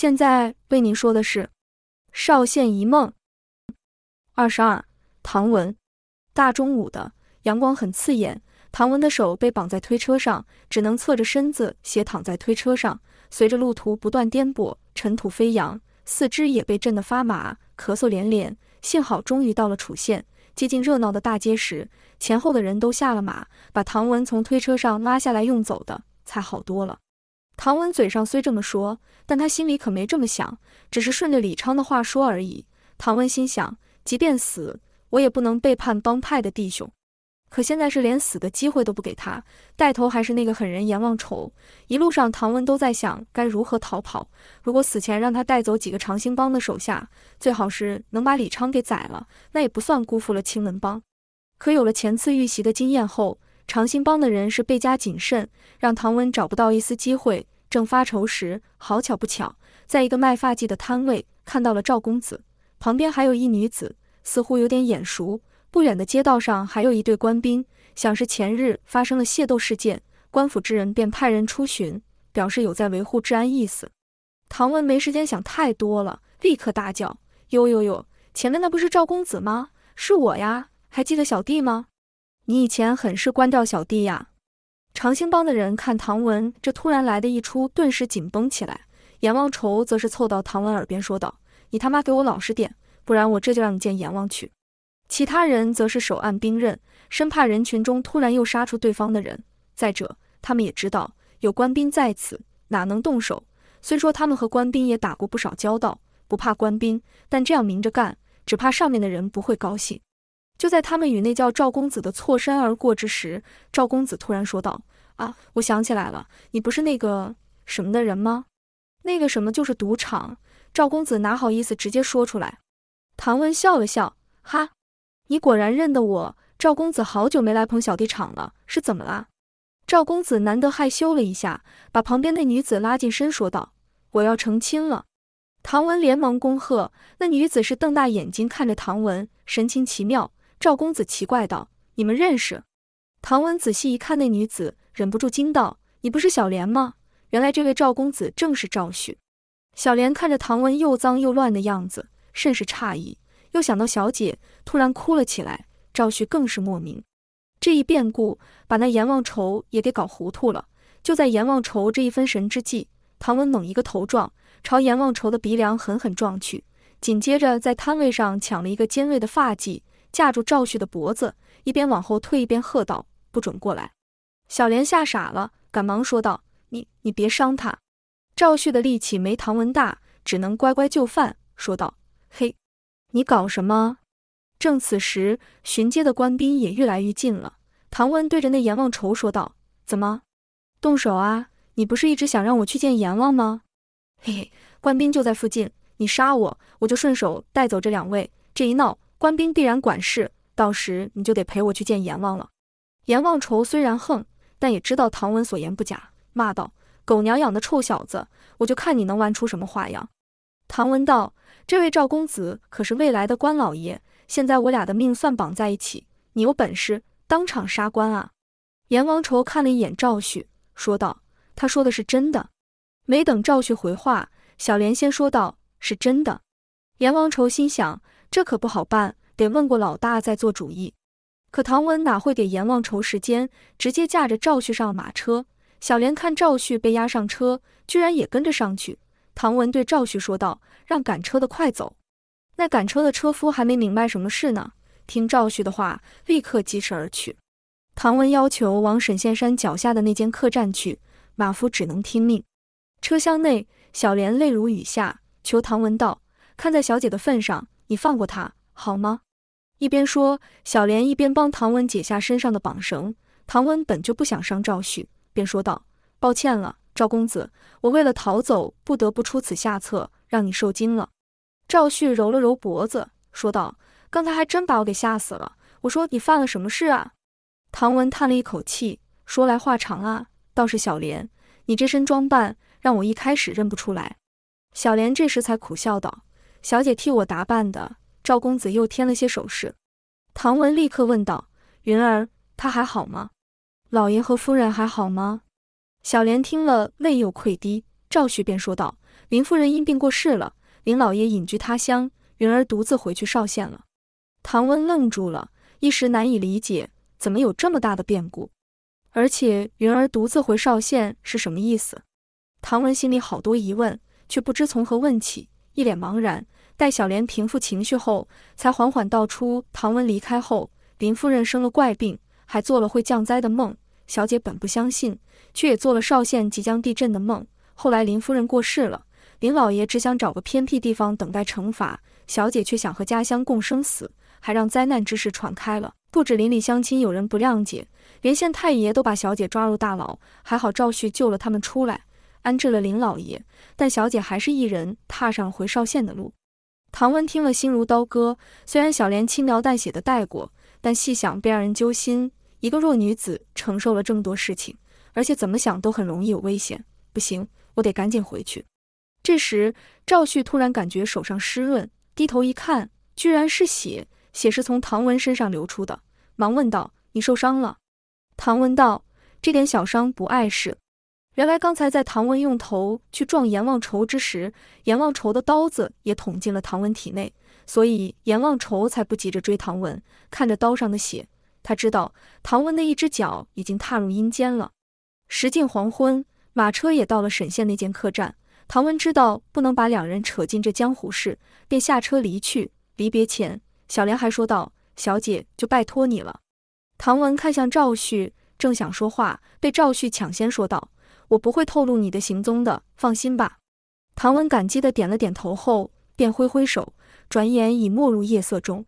现在为您说的是《少县一梦》二十二。唐文，大中午的，阳光很刺眼。唐文的手被绑在推车上，只能侧着身子斜躺在推车上。随着路途不断颠簸，尘土飞扬，四肢也被震得发麻，咳嗽连连。幸好终于到了楚县，接近热闹的大街时，前后的人都下了马，把唐文从推车上拉下来用走的，才好多了。唐文嘴上虽这么说，但他心里可没这么想，只是顺着李昌的话说而已。唐文心想，即便死，我也不能背叛帮派的弟兄。可现在是连死的机会都不给他，带头还是那个狠人阎王仇。一路上，唐文都在想该如何逃跑。如果死前让他带走几个长兴帮的手下，最好是能把李昌给宰了，那也不算辜负了青门帮。可有了前次遇袭的经验后，长兴帮的人是倍加谨慎，让唐文找不到一丝机会。正发愁时，好巧不巧，在一个卖发髻的摊位看到了赵公子，旁边还有一女子，似乎有点眼熟。不远的街道上还有一队官兵，想是前日发生了械斗事件，官府之人便派人出巡，表示有在维护治安意思。唐文没时间想太多了，立刻大叫：“呦呦呦！前面那不是赵公子吗？是我呀，还记得小弟吗？”你以前很是关照小弟呀。长兴帮的人看唐文这突然来的一出，顿时紧绷起来。阎王仇则是凑到唐文耳边说道：“你他妈给我老实点，不然我这就让你见阎王去。”其他人则是手按兵刃，生怕人群中突然又杀出对方的人。再者，他们也知道有官兵在此，哪能动手？虽说他们和官兵也打过不少交道，不怕官兵，但这样明着干，只怕上面的人不会高兴。就在他们与那叫赵公子的错身而过之时，赵公子突然说道：“啊，我想起来了，你不是那个什么的人吗？那个什么就是赌场。”赵公子哪好意思直接说出来。唐文笑了笑：“哈，你果然认得我。赵公子好久没来捧小弟场了，是怎么啦？”赵公子难得害羞了一下，把旁边那女子拉近身，说道：“我要成亲了。”唐文连忙恭贺。那女子是瞪大眼睛看着唐文，神情奇妙。赵公子奇怪道：“你们认识？”唐文仔细一看，那女子忍不住惊道：“你不是小莲吗？”原来这位赵公子正是赵旭。小莲看着唐文又脏又乱的样子，甚是诧异，又想到小姐，突然哭了起来。赵旭更是莫名。这一变故把那阎王愁也给搞糊涂了。就在阎王愁这一分神之际，唐文猛一个头撞，朝阎王愁的鼻梁狠狠撞去，紧接着在摊位上抢了一个尖锐的发髻。架住赵旭的脖子，一边往后退，一边喝道：“不准过来！”小莲吓傻了，赶忙说道：“你你别伤他。”赵旭的力气没唐文大，只能乖乖就范，说道：“嘿，你搞什么？”正此时，巡街的官兵也越来越近了。唐文对着那阎王愁说道：“怎么，动手啊？你不是一直想让我去见阎王吗？”嘿嘿，官兵就在附近，你杀我，我就顺手带走这两位。这一闹。官兵必然管事，到时你就得陪我去见阎王了。阎王愁虽然横，但也知道唐文所言不假，骂道：“狗娘养的臭小子，我就看你能玩出什么花样。”唐文道：“这位赵公子可是未来的官老爷，现在我俩的命算绑在一起，你有本事当场杀官啊！”阎王愁看了一眼赵旭，说道：“他说的是真的。”没等赵旭回话，小莲先说道：“是真的。”阎王愁心想。这可不好办，得问过老大再做主意。可唐文哪会给阎王愁时间，直接驾着赵旭上马车。小莲看赵旭被押上车，居然也跟着上去。唐文对赵旭说道：“让赶车的快走。”那赶车的车夫还没明白什么事呢，听赵旭的话，立刻疾驰而去。唐文要求往沈县山脚下的那间客栈去，马夫只能听命。车厢内，小莲泪如雨下，求唐文道：“看在小姐的份上。”你放过他好吗？一边说，小莲一边帮唐文解下身上的绑绳。唐文本就不想伤赵旭，便说道：“抱歉了，赵公子，我为了逃走，不得不出此下策，让你受惊了。”赵旭揉了揉脖子，说道：“刚才还真把我给吓死了。我说你犯了什么事啊？”唐文叹了一口气，说来话长啊，倒是小莲，你这身装扮让我一开始认不出来。小莲这时才苦笑道。小姐替我打扮的，赵公子又添了些首饰。唐文立刻问道：“云儿，他还好吗？老爷和夫人还好吗？”小莲听了，泪又溃堤。赵旭便说道：“林夫人因病过世了，林老爷隐居他乡，云儿独自回去邵县了。唐温愣住了，一时难以理解，怎么有这么大的变故？而且云儿独自回邵县是什么意思？唐文心里好多疑问，却不知从何问起，一脸茫然。待小莲平复情绪后，才缓缓道出：唐文离开后，林夫人生了怪病，还做了会降灾的梦。小姐本不相信，却也做了邵县即将地震的梦。后来林夫人过世了，林老爷只想找个偏僻地方等待惩罚，小姐却想和家乡共生死，还让灾难之事传开了。不止邻里乡亲有人不谅解，连县太爷都把小姐抓入大牢。还好赵旭救了他们出来。安置了林老爷，但小姐还是一人踏上回邵县的路。唐温听了，心如刀割。虽然小莲轻描淡写的带过，但细想便让人揪心。一个弱女子承受了这么多事情，而且怎么想都很容易有危险。不行，我得赶紧回去。这时，赵旭突然感觉手上湿润，低头一看，居然是血，血是从唐文身上流出的，忙问道：“你受伤了？”唐文道：“这点小伤不碍事。”原来刚才在唐文用头去撞阎王愁之时，阎王愁的刀子也捅进了唐文体内，所以阎王愁才不急着追唐文。看着刀上的血，他知道唐文的一只脚已经踏入阴间了。时近黄昏，马车也到了沈县那间客栈。唐文知道不能把两人扯进这江湖事，便下车离去。离别前，小莲还说道：“小姐就拜托你了。”唐文看向赵旭，正想说话，被赵旭抢先说道。我不会透露你的行踪的，放心吧。唐文感激的点了点头后，便挥挥手，转眼已没入夜色中。